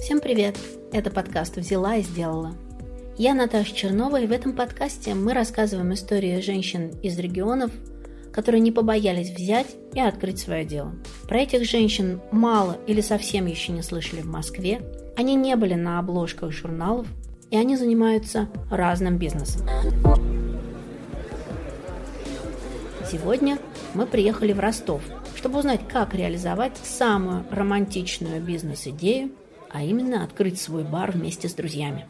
Всем привет! Это подкаст «Взяла и сделала». Я Наташа Чернова, и в этом подкасте мы рассказываем истории женщин из регионов, которые не побоялись взять и открыть свое дело. Про этих женщин мало или совсем еще не слышали в Москве. Они не были на обложках журналов, и они занимаются разным бизнесом. Сегодня мы приехали в Ростов, чтобы узнать, как реализовать самую романтичную бизнес-идею, а именно открыть свой бар вместе с друзьями.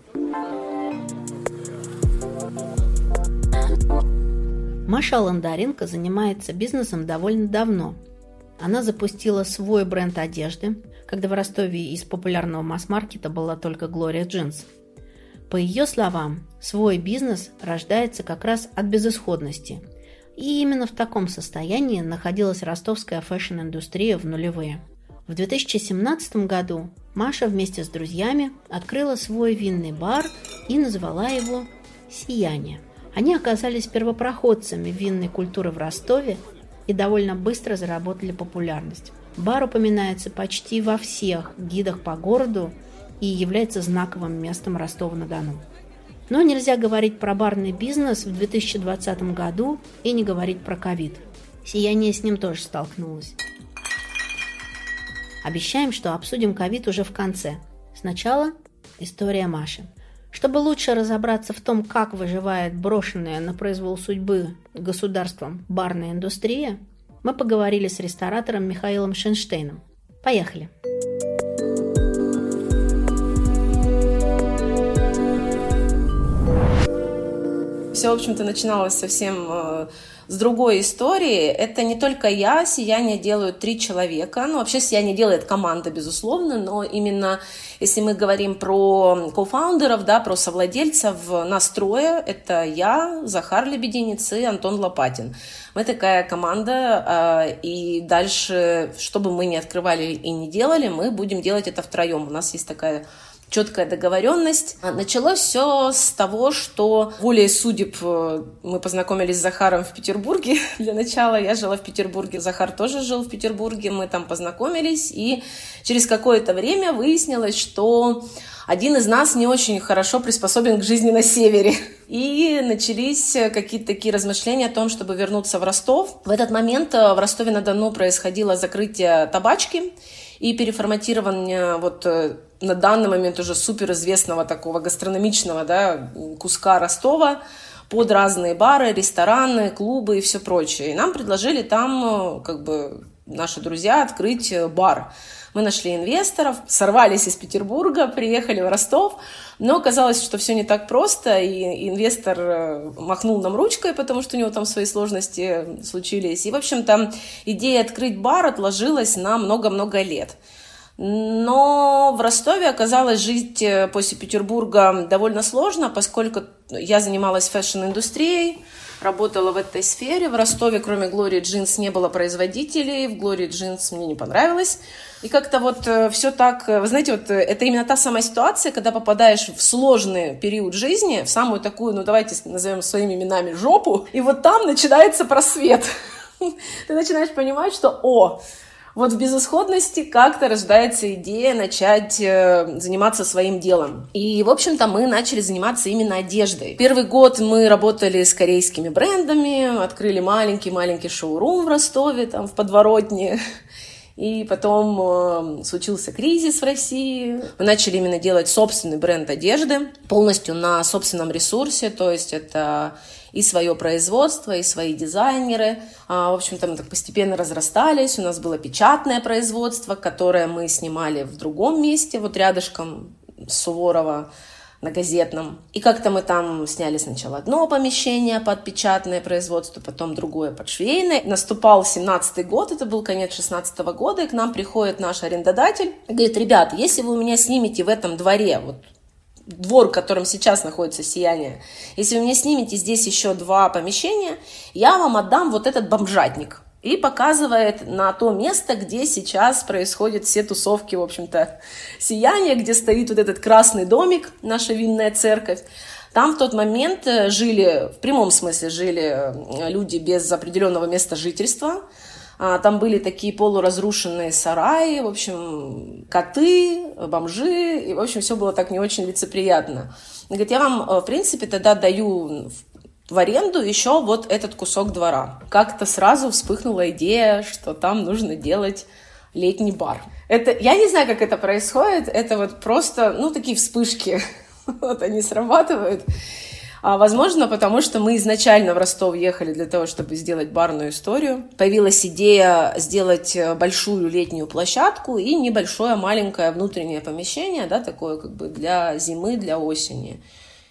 Маша Ландаренко занимается бизнесом довольно давно. Она запустила свой бренд одежды, когда в Ростове из популярного масс-маркета была только Глория Джинс. По ее словам, свой бизнес рождается как раз от безысходности. И именно в таком состоянии находилась ростовская фэшн-индустрия в нулевые. В 2017 году Маша вместе с друзьями открыла свой винный бар и назвала его «Сияние». Они оказались первопроходцами винной культуры в Ростове и довольно быстро заработали популярность. Бар упоминается почти во всех гидах по городу и является знаковым местом Ростова-на-Дону. Но нельзя говорить про барный бизнес в 2020 году и не говорить про ковид. Сияние с ним тоже столкнулось. Обещаем, что обсудим ковид уже в конце. Сначала история Маши. Чтобы лучше разобраться в том, как выживает брошенная на произвол судьбы государством барная индустрия, мы поговорили с ресторатором Михаилом Шенштейном. Поехали! Все, в общем-то, начиналось совсем э, с другой истории. Это не только я, сияние делают три человека. Ну, вообще сияние делает команда, безусловно, но именно если мы говорим про кофаундеров, да, про совладельцев настроя, это я, Захар Лебединец и Антон Лопатин. Мы такая команда, а, и дальше, что бы мы ни открывали и не делали, мы будем делать это втроем. У нас есть такая четкая договоренность. А, началось все с того, что волей судеб э, мы познакомились с Захаром в Петербурге. Для начала я жила в Петербурге, Захар тоже жил в Петербурге, мы там познакомились, и через какое-то время выяснилось, что один из нас не очень хорошо приспособен к жизни на севере. И начались какие-то такие размышления о том, чтобы вернуться в Ростов. В этот момент э, в Ростове-на-Дону происходило закрытие табачки, и переформатирование вот э, на данный момент уже суперизвестного такого гастрономичного да, куска Ростова под разные бары, рестораны, клубы и все прочее. И нам предложили там, э, как бы, наши друзья открыть э, бар. Мы нашли инвесторов, сорвались из Петербурга, приехали в Ростов, но оказалось, что все не так просто, и инвестор э, махнул нам ручкой, потому что у него там свои сложности случились. И, в общем-то, идея открыть бар отложилась на много-много лет. Но в Ростове оказалось жить э, после Петербурга довольно сложно, поскольку я занималась фэшн-индустрией, работала в этой сфере. В Ростове, кроме Глории Джинс, не было производителей. В Глории Джинс мне не понравилось. И как-то вот э, все так, э, вы знаете, вот это именно та самая ситуация, когда попадаешь в сложный период жизни, в самую такую, ну давайте назовем своими именами, жопу, и вот там начинается просвет. Ты начинаешь понимать, что, о, вот в безысходности как-то рождается идея начать э, заниматься своим делом. И, в общем-то, мы начали заниматься именно одеждой. Первый год мы работали с корейскими брендами, открыли маленький-маленький шоурум в Ростове, там, в подворотне. И потом э, случился кризис в России. Мы начали именно делать собственный бренд одежды, полностью на собственном ресурсе, то есть это и свое производство, и свои дизайнеры. А, в общем-то, мы так постепенно разрастались. У нас было печатное производство, которое мы снимали в другом месте, вот рядышком Суворова на газетном. И как-то мы там сняли сначала одно помещение под печатное производство, потом другое под швейное. Наступал 17-й год, это был конец 16 -го года, и к нам приходит наш арендодатель говорит, ребят, если вы у меня снимете в этом дворе, вот двор, в котором сейчас находится сияние, если вы мне снимете здесь еще два помещения, я вам отдам вот этот бомжатник. И показывает на то место, где сейчас происходят все тусовки, в общем-то, сияния, где стоит вот этот красный домик, наша винная церковь. Там в тот момент э, жили, в прямом смысле жили э, люди без определенного места жительства. А, там были такие полуразрушенные сараи, в общем, коты, бомжи, и, в общем, все было так не очень лицеприятно. Говорит, я вам, в принципе, тогда даю в аренду еще вот этот кусок двора. Как-то сразу вспыхнула идея, что там нужно делать летний бар. Это, я не знаю, как это происходит, это вот просто, ну, такие вспышки, вот они срабатывают. А, возможно, потому что мы изначально в Ростов ехали для того, чтобы сделать барную историю. Появилась идея сделать э, большую летнюю площадку и небольшое маленькое внутреннее помещение, да, такое как бы для зимы, для осени.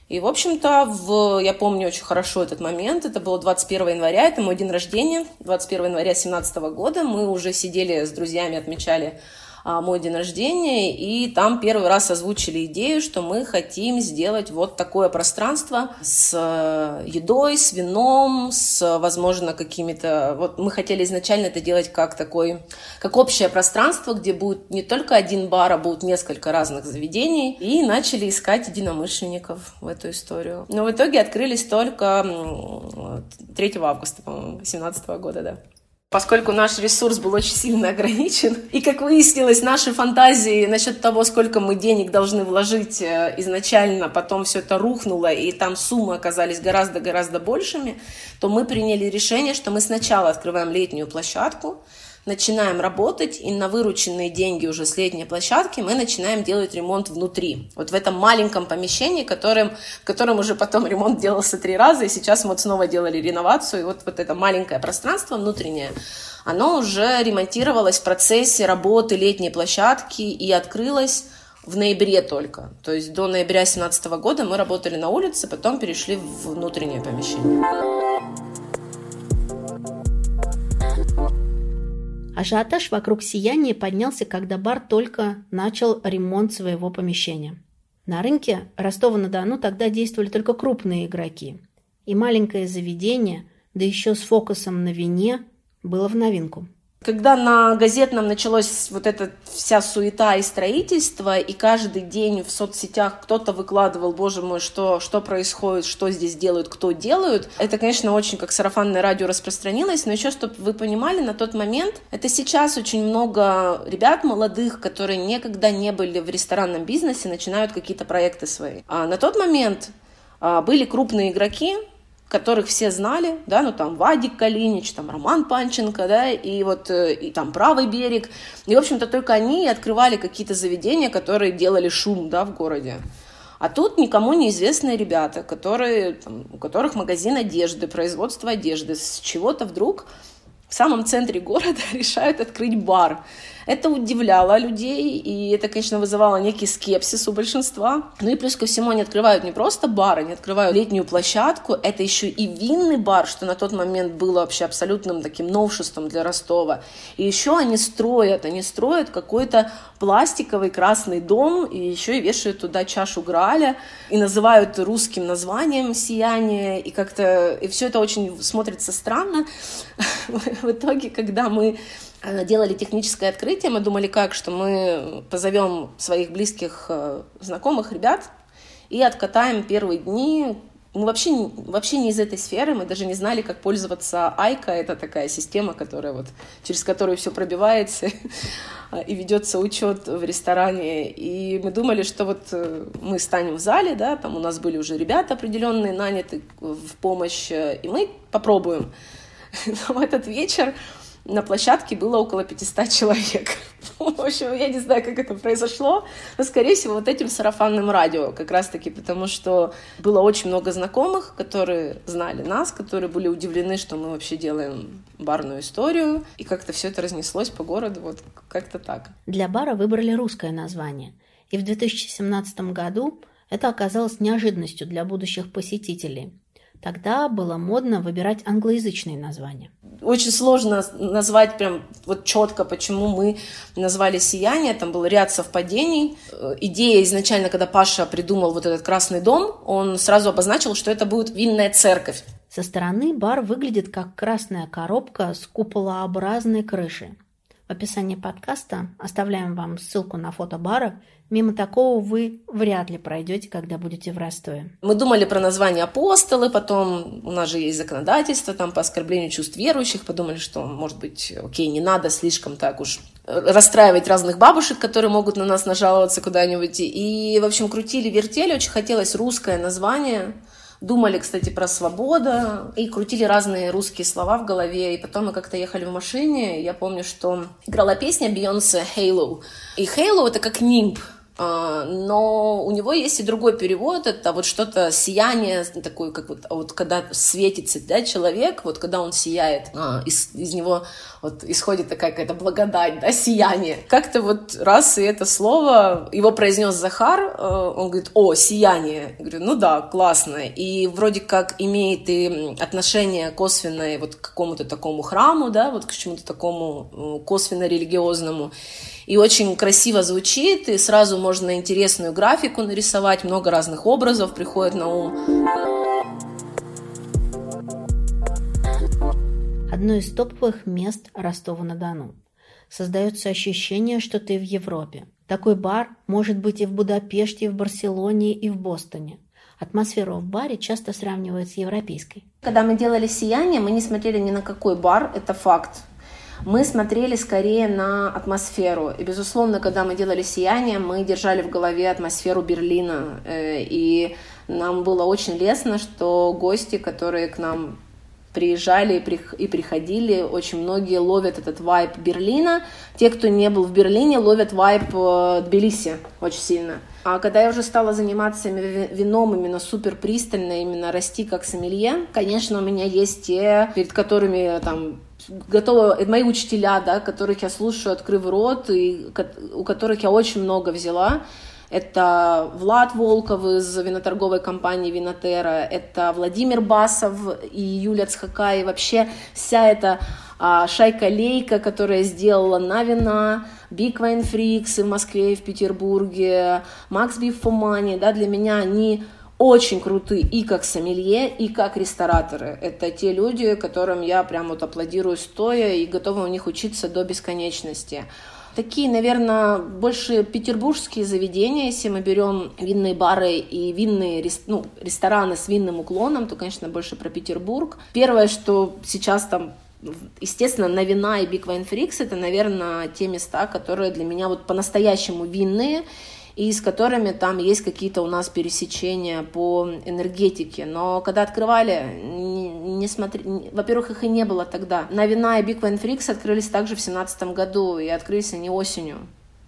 И, в общем-то, в, я помню очень хорошо этот момент. Это было 21 января, это мой день рождения, 21 января 2017 года. Мы уже сидели с друзьями, отмечали мой день рождения, и там первый раз озвучили идею, что мы хотим сделать вот такое пространство с э, едой, с вином, с, возможно, какими-то... Вот мы хотели изначально это делать как такой, как общее пространство, где будет не только один бар, а будет несколько разных заведений, и начали искать единомышленников в эту историю. Но в итоге открылись только 3 августа, по-моему, 2017 года, да. Поскольку наш ресурс был очень сильно ограничен, и, как выяснилось, наши фантазии насчет того, сколько мы денег должны вложить э, изначально, потом все это рухнуло, и там суммы оказались гораздо-гораздо большими, то мы приняли решение, что мы сначала открываем летнюю площадку, начинаем работать, и на вырученные деньги уже с летней площадки мы начинаем делать ремонт внутри. Вот в этом маленьком помещении, которым, в котором уже потом ремонт делался три раза, и сейчас мы вот снова делали реновацию, и вот, вот это маленькое пространство внутреннее, оно уже ремонтировалось в процессе работы летней площадки и открылось в ноябре только. То есть до ноября 2017 года мы работали на улице, потом перешли в внутреннее помещение. Ажиотаж вокруг сияния поднялся, когда бар только начал ремонт своего помещения. На рынке Ростова-на-Дону тогда действовали только крупные игроки. И маленькое заведение, да еще с фокусом на вине, было в новинку. Когда на газетном началась вот эта вся суета и строительство, и каждый день в соцсетях кто-то выкладывал, боже мой, что, что происходит, что здесь делают, кто делают, это, конечно, очень как сарафанное радио распространилось, но еще, чтобы вы понимали, на тот момент, это сейчас очень много ребят молодых, которые никогда не были в ресторанном бизнесе, начинают какие-то проекты свои. А на тот момент а, были крупные игроки, которых все знали, да, ну там Вадик Калинич, там Роман Панченко, да, и вот э, и там правый берег, и в общем-то только они открывали какие-то заведения, которые делали шум, да, в городе. А тут никому неизвестные ребята, которые, там, у которых магазин одежды, производство одежды, с чего-то вдруг в самом центре города решают открыть бар. Это удивляло людей, и это, конечно, вызывало некий скепсис у большинства. Ну и плюс ко всему они открывают не просто бар, они открывают летнюю площадку, это еще и винный бар, что на тот момент было вообще абсолютным таким новшеством для Ростова. И еще они строят, они строят какой-то пластиковый красный дом, и еще и вешают туда чашу Граля, и называют русским названием «Сияние», и как-то, и все это очень смотрится странно. В итоге, когда мы делали техническое открытие, мы думали как, что мы позовем своих близких э, знакомых ребят и откатаем первые дни. Мы вообще, вообще не из этой сферы, мы даже не знали, как пользоваться Айка. Это такая система, которая вот, через которую все пробивается и ведется учет в ресторане. И мы думали, что вот э, мы станем в зале, да, там у нас были уже ребята определенные наняты в помощь, и мы попробуем. Но в этот вечер на площадке было около 500 человек. В общем, я не знаю, как это произошло, но, скорее всего, вот этим сарафанным радио как раз-таки, потому что было очень много знакомых, которые знали нас, которые были удивлены, что мы вообще делаем барную историю, и как-то все это разнеслось по городу, вот как-то так. Для бара выбрали русское название, и в 2017 году это оказалось неожиданностью для будущих посетителей – Тогда было модно выбирать англоязычные названия. Очень сложно назвать прям вот четко, почему мы назвали «Сияние». Там был ряд совпадений. Э, идея изначально, когда Паша придумал вот этот красный дом, он сразу обозначил, что это будет винная церковь. Со стороны бар выглядит как красная коробка с куполообразной крышей. В описании подкаста оставляем вам ссылку на фото бара. Мимо такого вы вряд ли пройдете, когда будете в Ростове. Мы думали про название апостолы, потом у нас же есть законодательство там по оскорблению чувств верующих, подумали, что, может быть, окей, не надо слишком так уж расстраивать разных бабушек, которые могут на нас нажаловаться куда-нибудь. И, в общем, крутили, вертели, очень хотелось русское название – Думали, кстати, про свободу и крутили разные русские слова в голове. И потом мы как-то ехали в машине. Я помню, что играла песня Бейонсе «Halo». И «Halo» — это как нимб, но у него есть и другой перевод, это вот что-то сияние, такое, как вот, вот когда светится да, человек, вот когда он сияет, а, из, из него вот исходит такая какая-то благодать, да, сияние. Как-то вот раз и это слово, его произнес Захар, э, он говорит, о, сияние. Я говорю, ну да, классно. И вроде как имеет и отношение косвенное вот к какому-то такому храму, да, вот к чему-то такому косвенно-религиозному и очень красиво звучит, и сразу можно интересную графику нарисовать, много разных образов приходит на ум. Одно из топовых мест Ростова-на-Дону. Создается ощущение, что ты в Европе. Такой бар может быть и в Будапеште, и в Барселоне, и в Бостоне. Атмосфера в баре часто сравнивают с европейской. Когда мы делали «Сияние», мы не смотрели ни на какой бар, это факт мы смотрели скорее на атмосферу. И, безусловно, когда мы делали «Сияние», мы держали в голове атмосферу Берлина. Э, и нам было очень лестно, что гости, которые к нам приезжали и приходили, очень многие ловят этот вайп Берлина. Те, кто не был в Берлине, ловят вайп э, Тбилиси очень сильно. А когда я уже стала заниматься вином именно супер пристально, именно расти как сомелье, конечно, у меня есть те, перед которыми там готова, мои учителя, да, которых я слушаю, открыв рот, и у которых я очень много взяла. Это Влад Волков из виноторговой компании Винотера, это Владимир Басов и Юлия Цхака, и вообще вся эта а, шайка-лейка, которая сделала на вина, Big Wine Freaks в Москве и в Петербурге, Max Beef for Money, да, для меня они очень крутые и как сомелье, и как рестораторы. Это те люди, которым я прям вот аплодирую стоя и готова у них учиться до бесконечности. Такие, наверное, больше петербургские заведения, если мы берем винные бары и винные ну, рестораны с винным уклоном, то, конечно, больше про Петербург. Первое, что сейчас там Естественно, на вина и Big Wine Freaks это, наверное, те места, которые для меня вот по-настоящему винные и с которыми там есть какие-то у нас пересечения по энергетике. Но когда открывали, не, не смотри... во-первых, их и не было тогда. На вина и Big Wine Freaks открылись также в семнадцатом году, и открылись они осенью,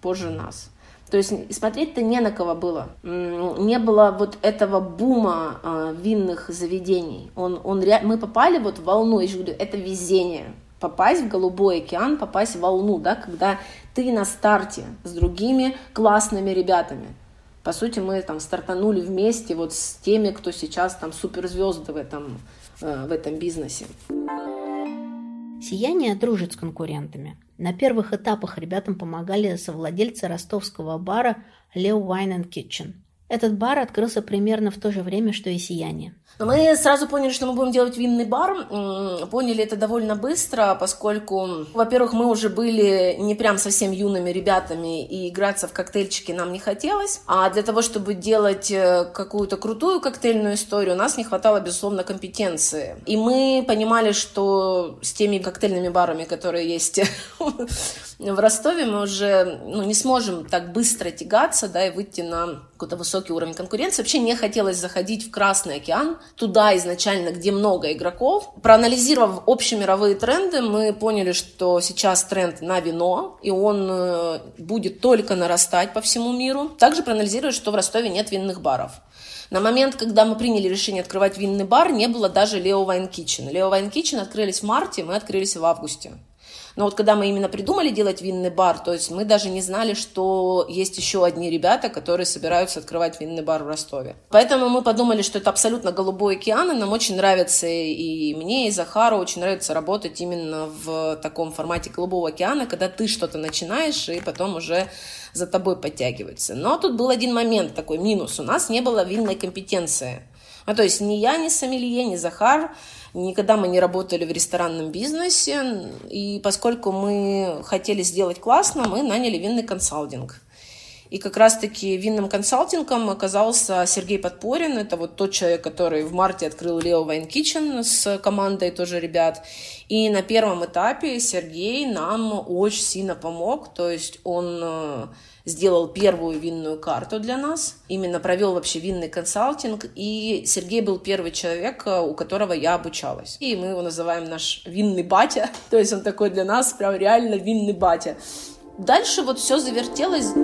позже нас. То есть смотреть-то не на кого было. Не было вот этого бума э, винных заведений. Он, он, мы попали вот в волну, я же говорю, это везение попасть в голубой океан, попасть в волну, да, когда ты на старте с другими классными ребятами. По сути, мы там стартанули вместе вот с теми, кто сейчас там суперзвезды в этом, э, в этом бизнесе. Сияние дружит с конкурентами. На первых этапах ребятам помогали совладельцы ростовского бара Leo Wine and Kitchen – этот бар открылся примерно в то же время, что и «Сияние». Мы сразу поняли, что мы будем делать винный бар. Поняли это довольно быстро, поскольку, во-первых, мы уже были не прям совсем юными ребятами, и играться в коктейльчики нам не хотелось. А для того, чтобы делать э, какую-то крутую коктейльную историю, у нас не хватало, безусловно, компетенции. И мы понимали, что с теми коктейльными барами, которые есть в Ростове, мы уже ну, не сможем так быстро тягаться да, и выйти на какой-то высокий уровень конкуренции. Вообще не хотелось заходить в Красный океан, туда изначально, где много игроков. Проанализировав общемировые тренды, мы поняли, что сейчас тренд на вино, и он э, будет только нарастать по всему миру. Также проанализировали, что в Ростове нет винных баров. На момент, когда мы приняли решение открывать винный бар, не было даже Leo Wine Kitchen. Leo Wine Kitchen открылись в марте, мы открылись в августе. Но вот когда мы именно придумали делать винный бар, то есть мы даже не знали, что есть еще одни ребята, которые собираются открывать винный бар в Ростове. Поэтому мы подумали, что это абсолютно голубой океан, и нам очень нравится, и мне, и Захару очень нравится работать именно в таком формате голубого океана, когда ты что-то начинаешь, и потом уже за тобой подтягивается. Но тут был один момент такой минус. У нас не было винной компетенции. Ну, то есть ни я, ни сомелье, ни Захар Никогда мы не работали в ресторанном бизнесе, и поскольку мы хотели сделать классно, мы наняли винный консалтинг. И как раз-таки винным консалтингом оказался Сергей Подпорин. Это вот тот человек, который в марте открыл Leo Wine Kitchen с командой тоже ребят. И на первом этапе Сергей нам очень сильно помог. То есть он э, сделал первую винную карту для нас, именно провел вообще винный консалтинг, и Сергей был первый человек, э, у которого я обучалась. И мы его называем наш винный батя, то есть он такой для нас прям реально винный батя. Дальше вот все завертелось.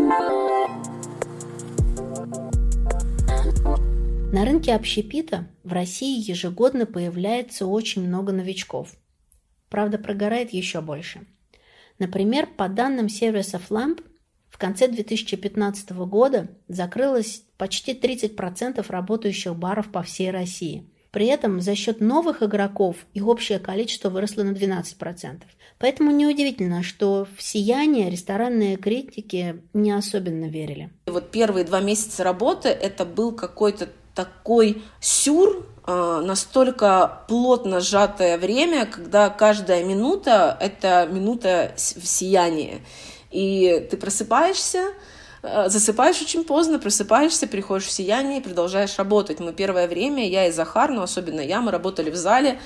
На рынке общепита в России ежегодно появляется очень много новичков. Правда, прогорает еще больше. Например, по данным сервиса Lamp, в конце 2015 года закрылось почти 30% работающих баров по всей России. При этом за счет новых игроков их общее количество выросло на 12%. Поэтому неудивительно, что в сияние ресторанные критики не особенно верили. Вот первые два месяца работы это был какой-то такой сюр, а, настолько плотно сжатое время, когда каждая минута – это минута в сиянии. И ты просыпаешься, а, засыпаешь очень поздно, просыпаешься, приходишь в сияние и продолжаешь работать. Мы первое время, я и Захар, но особенно я, мы работали в зале,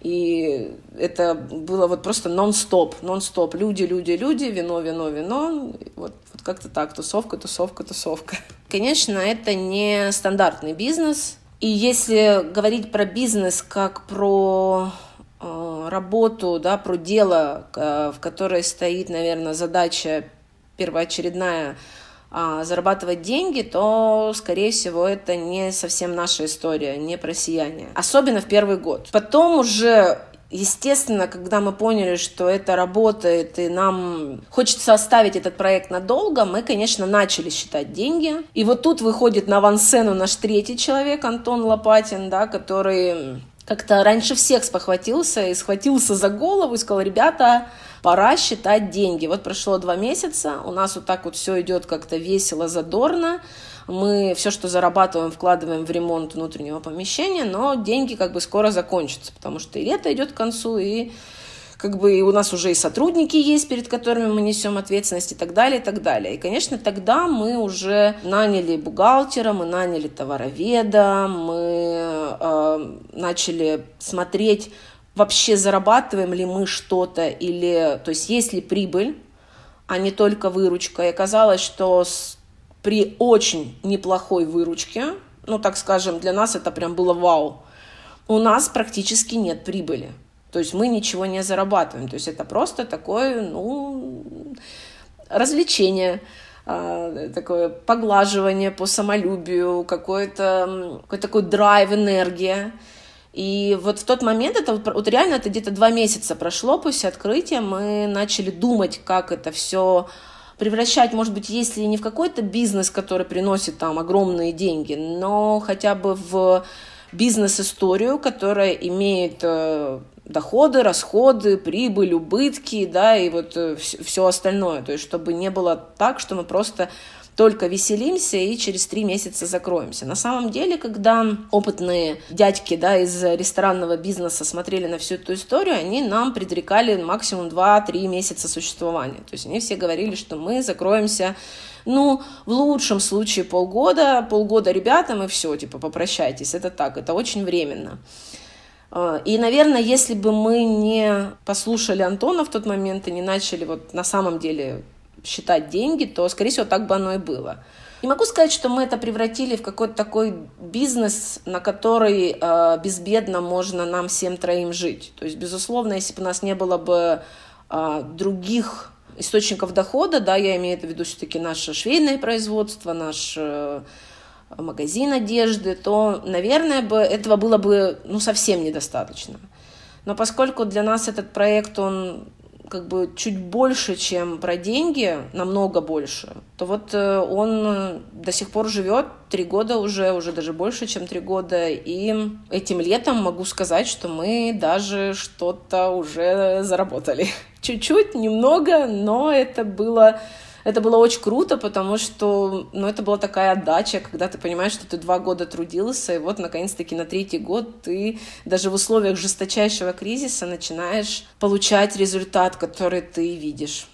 и это было вот просто нон-стоп, нон-стоп. Люди, люди, люди, вино, вино, вино. Вот, вот как-то так, тусовка, тусовка, тусовка. Конечно, это не стандартный бизнес. И если говорить про бизнес как про э, работу, да, про дело, э, в которой стоит, наверное, задача первоочередная а, зарабатывать деньги, то, скорее всего, это не совсем наша история, не про сияние. Особенно в первый год. Потом уже Естественно, когда мы поняли, что это работает, и нам хочется оставить этот проект надолго, мы, конечно, начали считать деньги. И вот тут выходит на авансцену наш третий человек, Антон Лопатин, да, который как-то раньше всех спохватился и схватился за голову и сказал, ребята, пора считать деньги. Вот прошло два месяца, у нас вот так вот все идет как-то весело, задорно. Мы все, что зарабатываем, вкладываем в ремонт внутреннего помещения, но деньги как бы скоро закончатся, потому что и лето идет к концу, и как бы у нас уже и сотрудники есть, перед которыми мы несем ответственность и так далее, и так далее. И, конечно, тогда мы уже наняли бухгалтера, мы наняли товароведа, мы э, начали смотреть, вообще зарабатываем ли мы что-то, или, то есть есть ли прибыль, а не только выручка. И оказалось, что с, при очень неплохой выручке, ну, так скажем, для нас это прям было вау, у нас практически нет прибыли. То есть мы ничего не зарабатываем. То есть это просто такое, ну, развлечение а, такое поглаживание по самолюбию, какой-то какой такой драйв, энергия. И вот в тот момент, это вот реально это где-то два месяца прошло после открытия, мы начали думать, как это все превращать, может быть, если не в какой-то бизнес, который приносит там огромные деньги, но хотя бы в бизнес-историю, которая имеет э, доходы, расходы, прибыль, убытки, да, и вот э, все остальное. То есть, чтобы не было так, что мы просто только веселимся и через три месяца закроемся. На самом деле, когда опытные дядьки да, из ресторанного бизнеса смотрели на всю эту историю, они нам предрекали максимум 2-3 месяца существования. То есть они все говорили, что мы закроемся ну, в лучшем случае полгода, полгода ребятам и все, типа, попрощайтесь. Это так, это очень временно. А, и, наверное, если бы мы не послушали Антона в тот момент и не начали вот на самом деле считать деньги, то, скорее всего, так бы оно и было. Не могу сказать, что мы это превратили в какой-то такой бизнес, на который э, безбедно можно нам всем троим жить. То есть, безусловно, если бы у нас не было бы э, других источников дохода, да, я имею в виду все-таки наше швейное производство, наш э, магазин одежды, то, наверное, бы этого было бы ну, совсем недостаточно. Но поскольку для нас этот проект, он как бы чуть больше, чем про деньги, намного больше, то вот э, он до сих пор живет три года уже, уже даже больше, чем три года. И этим летом могу сказать, что мы даже что-то уже заработали. Чуть-чуть, немного, но это было Это было очень круто, потому что, ну, это была такая отдача, когда ты понимаешь, что ты два года трудился, и вот, наконец-таки, на третий год ты даже в условиях жесточайшего кризиса начинаешь получать результат, который ты видишь.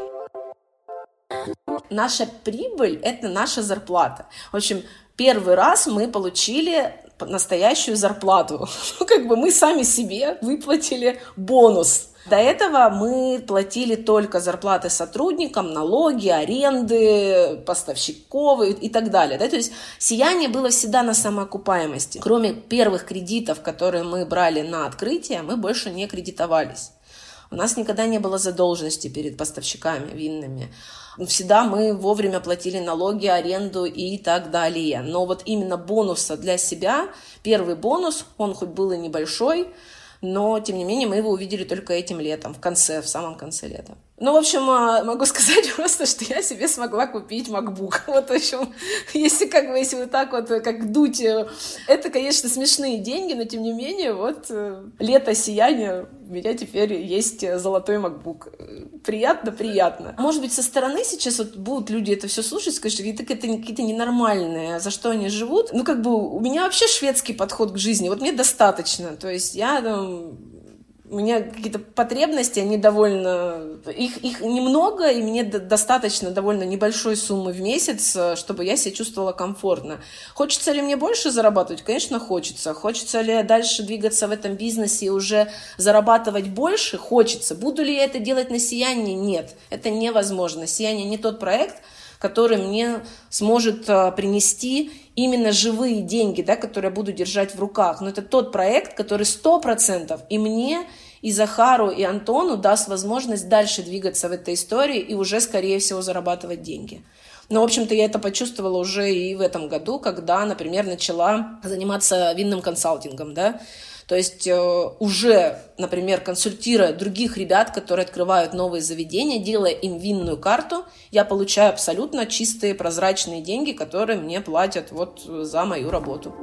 Наша прибыль – это наша зарплата. В общем, первый раз мы получили настоящую зарплату. Ну, как бы мы сами себе выплатили бонус. До этого мы платили только зарплаты сотрудникам, налоги, аренды, поставщиков и, так далее. Да? То есть сияние было всегда на самоокупаемости. Кроме первых кредитов, которые мы брали на открытие, мы больше не кредитовались. У нас никогда не было задолженности перед поставщиками винными. Всегда мы вовремя платили налоги, аренду и так далее. Но вот именно бонуса для себя, первый бонус, он хоть был и небольшой, но, тем не менее, мы его увидели только этим летом, в конце, в самом конце лета. Ну, в общем, а, могу сказать просто, что я себе смогла купить MacBook. Вот, в общем, если как бы, если вот так вот, как дуть, э, это, конечно, смешные деньги, но, тем не менее, вот э, лето сияния, у меня теперь есть золотой MacBook. Приятно, приятно. Может быть, со стороны сейчас вот будут люди это все слушать, скажут, что это какие-то ненормальные, за что они живут. Ну, как бы, у меня вообще шведский подход к жизни, вот мне достаточно. То есть я там у меня какие-то потребности, они довольно... Их, их немного, и мне достаточно довольно небольшой суммы в месяц, э, чтобы я себя чувствовала комфортно. Хочется ли мне больше зарабатывать? Конечно, хочется. Хочется ли дальше двигаться в этом бизнесе и уже зарабатывать больше? Хочется. Буду ли я это делать на сиянии? Нет. Это невозможно. Сияние не тот проект, который мне сможет э, принести именно живые деньги, да, которые я буду держать в руках. Но это тот проект, который сто процентов и мне, и Захару, и Антону даст возможность дальше двигаться в этой истории и уже, скорее всего, зарабатывать деньги. Но, в общем-то, я это почувствовала уже и в этом году, когда, например, начала заниматься винным консалтингом, да, то есть э, уже, например, консультируя других ребят, которые открывают новые заведения, делая им винную карту, я получаю абсолютно чистые прозрачные деньги, которые мне платят вот за мою работу.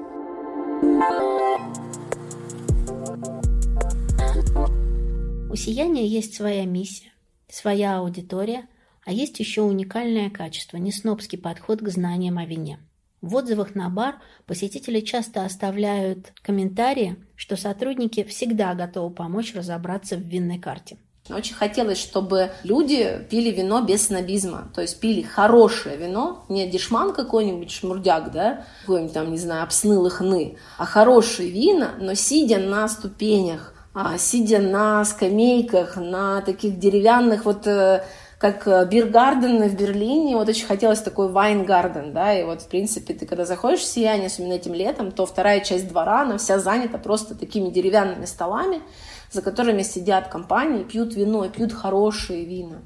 У сияния есть своя миссия, своя аудитория, а есть еще уникальное качество – неснобский подход к знаниям о вине. В отзывах на бар посетители часто оставляют комментарии, что сотрудники всегда готовы помочь разобраться в винной карте. Очень хотелось, чтобы люди пили вино без снобизма, то есть пили хорошее вино, не дешман какой-нибудь шмурдяк, да, какой-нибудь там, не знаю, обснылых хны, а хорошие вина, но сидя на ступенях, сидя на скамейках, на таких деревянных вот э, как э, Биргарден в Берлине, вот очень хотелось такой Вайнгарден, да, и вот, в принципе, ты когда заходишь в Сияние, особенно этим летом, то вторая часть двора, она вся занята просто такими деревянными столами, за которыми сидят компании, пьют вино, пьют хорошие вина.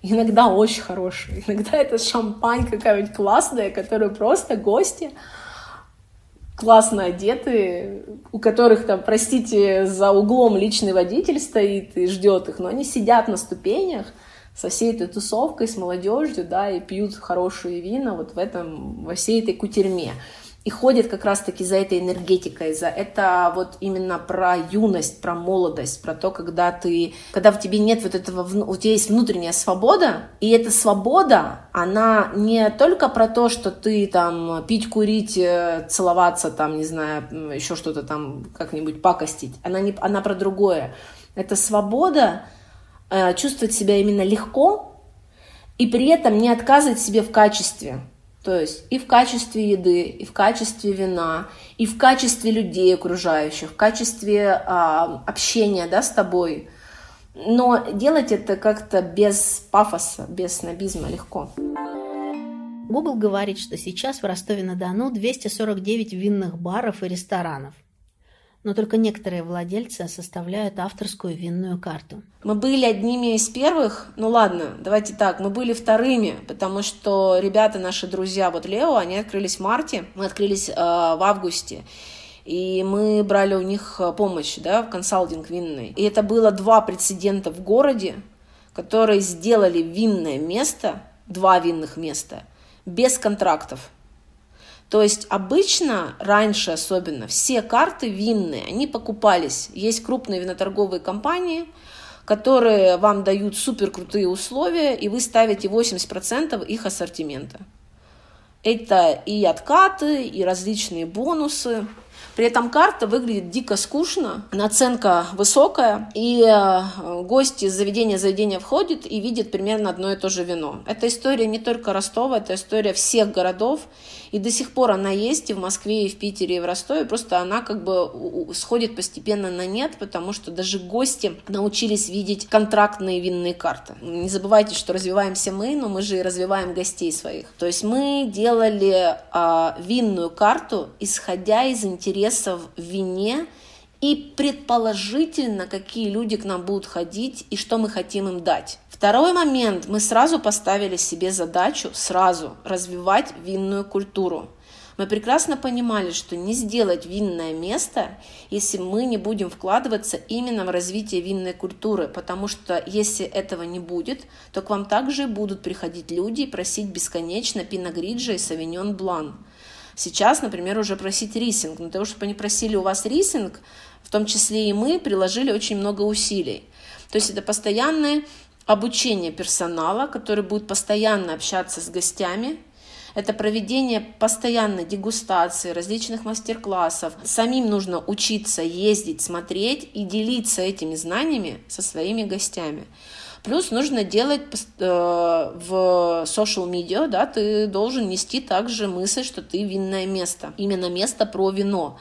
Иногда очень хорошие, иногда это шампань какая-нибудь классная, которую просто гости классно одеты, у которых там, простите, за углом личный водитель стоит и ждет их, но они сидят на ступенях со всей этой тусовкой, с молодежью, да, и пьют хорошие вина вот в этом, во всей этой кутерьме и ходит как раз-таки за этой энергетикой, за это вот именно про юность, про молодость, про то, когда ты, когда в тебе нет вот этого, у тебя есть внутренняя свобода, и эта свобода, она не только про то, что ты там пить, курить, э, целоваться, там, не знаю, еще что-то там как-нибудь пакостить, она, не, она про другое. Это свобода э, чувствовать себя именно легко и при этом не отказывать себе в качестве. То есть и в качестве еды, и в качестве вина, и в качестве людей окружающих, в качестве а, общения да, с тобой. Но делать это как-то без пафоса, без снобизма легко. Google говорит, что сейчас в Ростове-на-Дону 249 винных баров и ресторанов – но только некоторые владельцы составляют авторскую винную карту. Мы были одними из первых, ну ладно, давайте так, мы были вторыми, потому что ребята, наши друзья, вот Лео, они открылись в марте, мы открылись э, в августе. И мы брали у них э, помощь, да, в консалтинг винный. И это было два прецедента в городе, которые сделали винное место, два винных места, без контрактов. То есть обычно, раньше особенно, все карты винные, они покупались. Есть крупные виноторговые компании, которые вам дают супер крутые условия, и вы ставите 80% их ассортимента. Это и откаты, и различные бонусы. При этом карта выглядит дико скучно, наценка высокая, и э, гости из заведения заведения входят и видят примерно одно и то же вино. Эта история не только Ростова, это история всех городов, и до сих пор она есть и в Москве, и в Питере, и в Ростове, просто она как бы сходит постепенно на нет, потому что даже гости научились видеть контрактные винные карты. Не забывайте, что развиваемся мы, но мы же и развиваем гостей своих. То есть мы делали а, винную карту, исходя из интересов в вине, и предположительно, какие люди к нам будут ходить и что мы хотим им дать. Второй момент. Мы сразу поставили себе задачу сразу развивать винную культуру. Мы прекрасно понимали, что не сделать винное место, если мы не будем вкладываться именно в развитие винной культуры, потому что если этого не будет, то к вам также будут приходить люди и просить бесконечно пиногриджа и савиньон блан. Сейчас, например, уже просить рисинг. Для того, чтобы они просили у вас рисинг, в том числе и мы, приложили очень много усилий. То есть это постоянное обучение персонала, который будет постоянно общаться с гостями, это проведение постоянной дегустации, различных мастер-классов. Самим нужно учиться ездить, смотреть и делиться этими знаниями со своими гостями. Плюс нужно делать э, в social media, да, ты должен нести также мысль, что ты винное место, именно место про вино.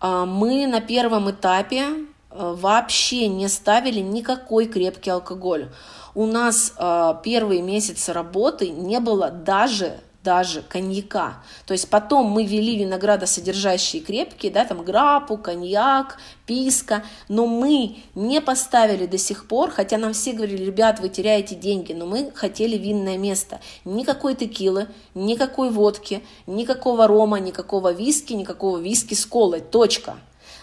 А мы на первом этапе Э, вообще не ставили никакой крепкий алкоголь. У нас э, первые месяцы работы не было даже даже коньяка. То есть потом мы вели виноградосодержащие крепкие, да, там грапу, коньяк, писка, но мы не поставили до сих пор, хотя нам все говорили, ребят, вы теряете деньги, но мы хотели винное место. Никакой текилы, никакой водки, никакого рома, никакого виски, никакого виски с колой, точка.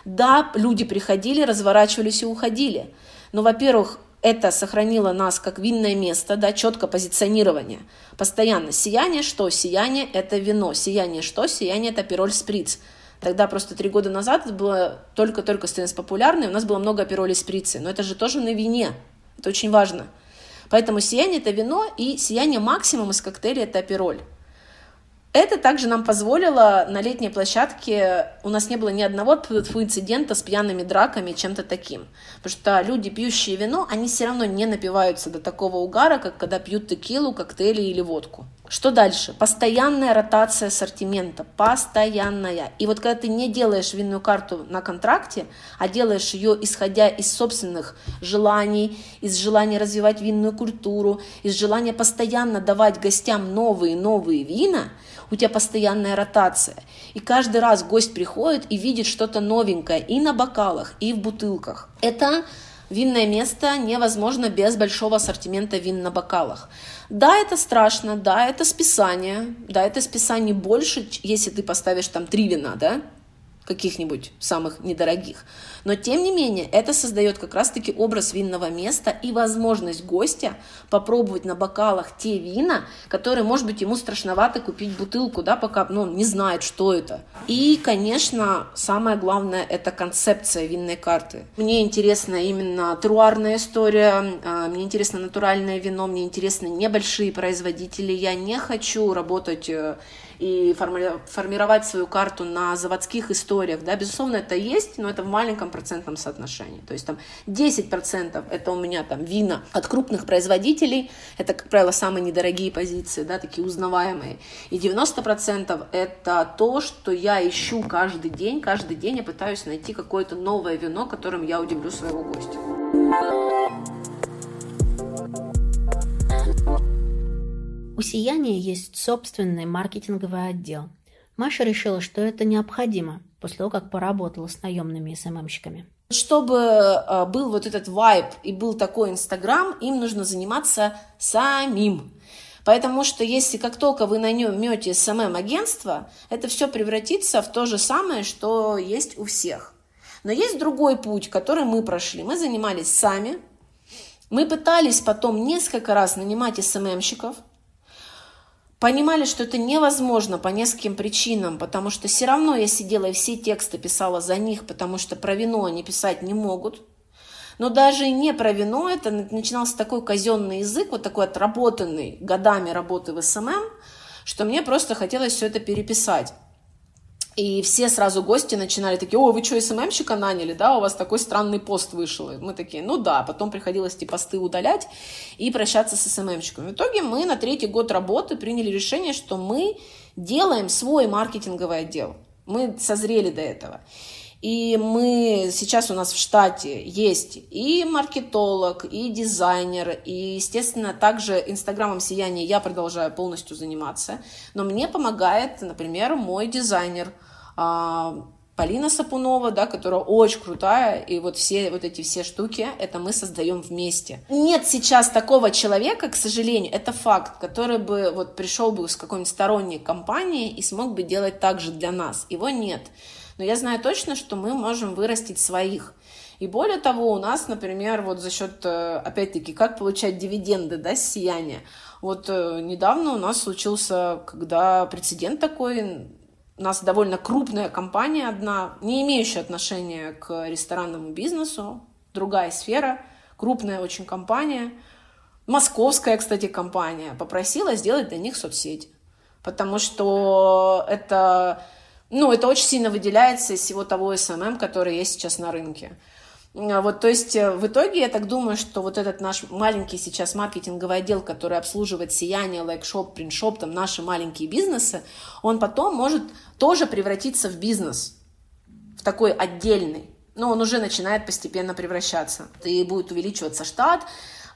Да, люди приходили, разворачивались и уходили. Но, во-первых, это сохранило нас как винное место, да, четко позиционирование. Постоянно. Сияние что? Сияние – это вино. Сияние что? Сияние – это пироль сприц. Тогда просто три года назад это было только-только становилось популярно, и у нас было много апероли сприцы. Но это же тоже на вине. Это очень важно. Поэтому сияние – это вино, и сияние максимум из коктейля – это апероль. Это также нам позволило на летней площадке, у нас не было ни одного инцидента с пьяными драками, чем-то таким. Потому что люди, пьющие вино, они все равно не напиваются до такого угара, как когда пьют текилу, коктейли или водку. Что дальше? Постоянная ротация ассортимента, постоянная. И вот когда ты не делаешь винную карту на контракте, а делаешь ее исходя из собственных желаний, из желания развивать винную культуру, из желания постоянно давать гостям новые-новые вина – у тебя постоянная ротация. И каждый раз гость приходит и видит что-то новенькое и на бокалах, и в бутылках. Это винное место невозможно без большого ассортимента вин на бокалах. Да, это страшно, да, это списание, да, это списание больше, если ты поставишь там три вина, да, каких-нибудь самых недорогих. Но тем не менее, это создает как раз-таки образ винного места и возможность гостя попробовать на бокалах те вина, которые, может быть, ему страшновато купить бутылку, да, пока ну, он не знает, что это. И, конечно, самое главное – это концепция винной карты. Мне интересна именно труарная история, а, мне интересно натуральное вино, мне интересны небольшие производители. Я не хочу работать э, и формировать свою карту на заводских историях, да, безусловно, это есть, но это в маленьком процентном соотношении. То есть там 10% это у меня там вина от крупных производителей, это, как правило, самые недорогие позиции, да, такие узнаваемые. И 90% это то, что я ищу каждый день, каждый день я пытаюсь найти какое-то новое вино, которым я удивлю своего гостя. У «Сияния» есть собственный маркетинговый отдел. Маша решила, что это необходимо после того, как поработала с наемными СММщиками. Чтобы э, был вот этот вайб и был такой Инстаграм, им нужно заниматься самим. Потому что если как только вы наймете СММ-агентство, это все превратится в то же самое, что есть у всех. Но есть другой путь, который мы прошли. Мы занимались сами. Мы пытались потом несколько раз нанимать SMM щиков – понимали, что это невозможно по нескольким причинам, потому что все равно я сидела и все тексты писала за них, потому что про вино они писать не могут. Но даже не про вино, это начинался такой казенный язык, вот такой отработанный годами работы в SMM, что мне просто хотелось все это переписать. И все сразу гости начинали такие, о, вы что, SMM щика наняли, да, у вас такой странный пост вышел. И мы такие, ну да, потом приходилось эти посты удалять и прощаться с СММщиком. В итоге мы на третий год работы приняли решение, что мы делаем свой маркетинговый отдел. Мы созрели до этого. И мы сейчас у нас в штате есть и маркетолог, и дизайнер, и, естественно, также Инстаграмом сияния я продолжаю полностью заниматься. Но мне помогает, например, мой дизайнер а, Полина Сапунова, да, которая очень крутая, и вот все вот эти все штуки, это мы создаем вместе. Нет сейчас такого человека, к сожалению, это факт, который бы вот пришел бы с какой-нибудь сторонней компании и смог бы делать так же для нас. Его нет. Но я знаю точно, что мы можем вырастить своих. И более того, у нас, например, вот за счет, э, опять-таки, как получать дивиденды, да, с сияния. Вот э, недавно у нас случился, когда прецедент такой, у нас довольно крупная компания одна, не имеющая отношения к ресторанному бизнесу, другая сфера, крупная очень компания, московская, кстати, компания, попросила сделать для них соцсеть. Потому что это ну, это очень сильно выделяется из всего того SMM, который есть сейчас на рынке. А вот, то есть э, в итоге я так думаю, что вот этот наш маленький сейчас маркетинговый отдел, который обслуживает Сияние, Likeshop, Printshop, там наши маленькие бизнесы, он потом может тоже превратиться в бизнес, в такой отдельный. Но он уже начинает постепенно превращаться. И будет увеличиваться штат,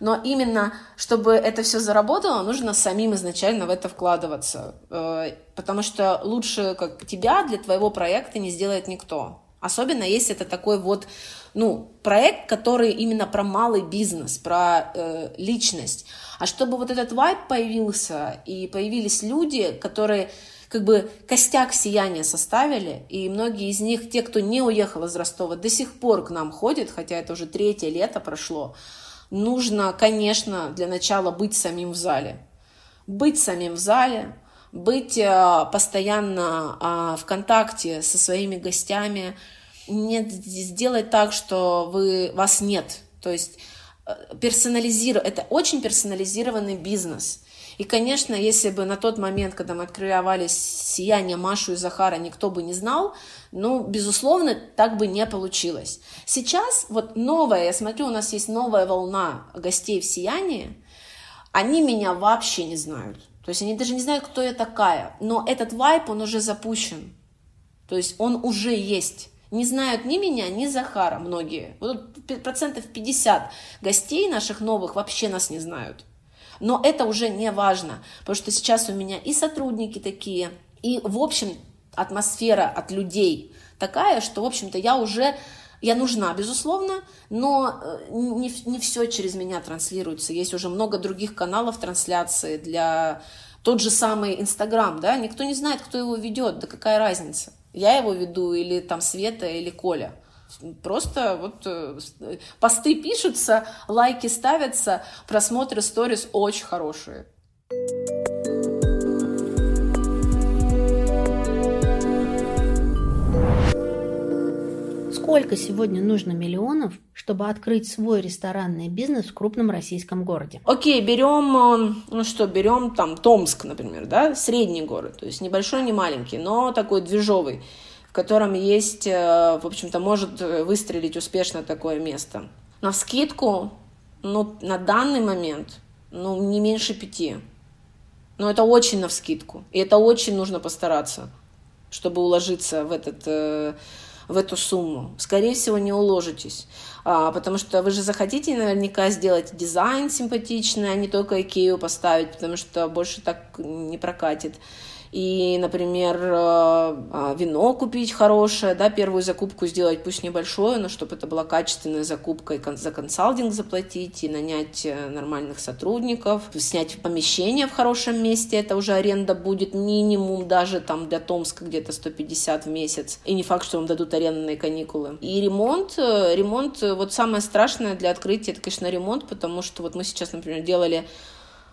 но именно, чтобы это все заработало, нужно самим изначально в это вкладываться, э, потому что лучше как тебя для твоего проекта не сделает никто. Особенно если это такой вот, ну, проект, который именно про малый бизнес, про э, личность. А чтобы вот этот вайб появился, и появились люди, которые как бы костяк сияния составили, и многие из них, те, кто не уехал из Ростова, до сих пор к нам ходят, хотя это уже третье лето прошло, нужно, конечно, для начала быть самим в зале. Быть самим в зале, быть э, постоянно а, в контакте со своими гостями, не сделать так, что вы, вас нет. То есть э, персонализировать, это очень персонализированный бизнес. И, конечно, если бы на тот момент, когда мы открывали «Сияние» Машу и Захара, никто бы не знал, ну, безусловно, так бы не получилось. Сейчас вот новая, я смотрю, у нас есть новая волна гостей в «Сиянии», они меня вообще не знают. То есть они даже не знают, кто я такая. Но этот вайп, он уже запущен. То есть он уже есть. Не знают ни меня, ни Захара многие. Вот процентов 50 гостей наших новых вообще нас не знают. Но это уже не важно, потому что сейчас у меня и сотрудники такие, и, в общем, атмосфера от людей такая, что, в общем-то, я уже я нужна, безусловно, но э, не, не все через меня транслируется. Есть уже много других каналов трансляции для тот же самый Инстаграм, да, никто не знает, кто его ведет, да какая разница. Я его веду или там Света, или Коля. Просто вот э, посты пишутся, лайки ставятся, просмотры сторис очень хорошие. Сколько сегодня нужно миллионов, чтобы открыть свой ресторанный бизнес в крупном российском городе? Окей, берем, э, ну что, берем там Томск, например, да, средний город, то есть небольшой, не маленький, но такой движовый в котором есть, э, в общем-то, может выстрелить успешно такое место. На вскидку, ну, на данный момент, ну, не меньше пяти. Но это очень на вскидку. И это очень нужно постараться, чтобы уложиться в, этот, э, в эту сумму. Скорее всего, не уложитесь. А, потому что вы же захотите наверняка сделать дизайн симпатичный, а не только Икею поставить, потому что больше так не прокатит и, например, э, а, вино купить хорошее, да, первую закупку сделать, пусть небольшое, но чтобы это была качественная закупка, и за консалтинг заплатить, и нанять э, нормальных сотрудников, снять помещение в хорошем месте, это уже аренда будет минимум даже там для Томска где-то 150 в месяц, и не факт, что вам дадут арендные каникулы. И ремонт, э, ремонт, вот самое страшное для открытия, это, конечно, ремонт, потому что вот мы сейчас, например, делали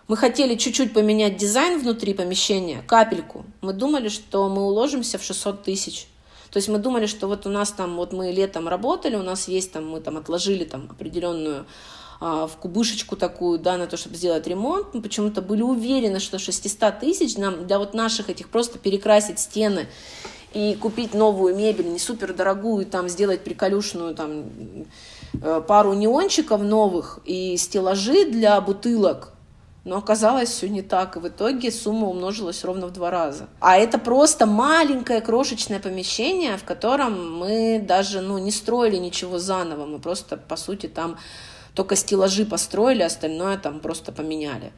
мы хотели чуть-чуть поменять дизайн внутри помещения, капельку. Мы думали, что мы уложимся в 600 тысяч. То есть мы думали, что вот у нас там, вот мы летом работали, у нас есть там, мы там отложили там определенную а, в кубышечку такую, да, на то, чтобы сделать ремонт. Мы почему-то были уверены, что 600 тысяч нам для вот наших этих просто перекрасить стены и купить новую мебель, не супер дорогую, там сделать приколюшенную там э, пару неончиков новых и стеллажи для бутылок, но оказалось все не так, и в итоге сумма умножилась ровно в два раза. А это просто маленькое крошечное помещение, в котором мы даже ну, не строили ничего заново, мы просто, по сути, там только стеллажи построили, остальное там просто поменяли.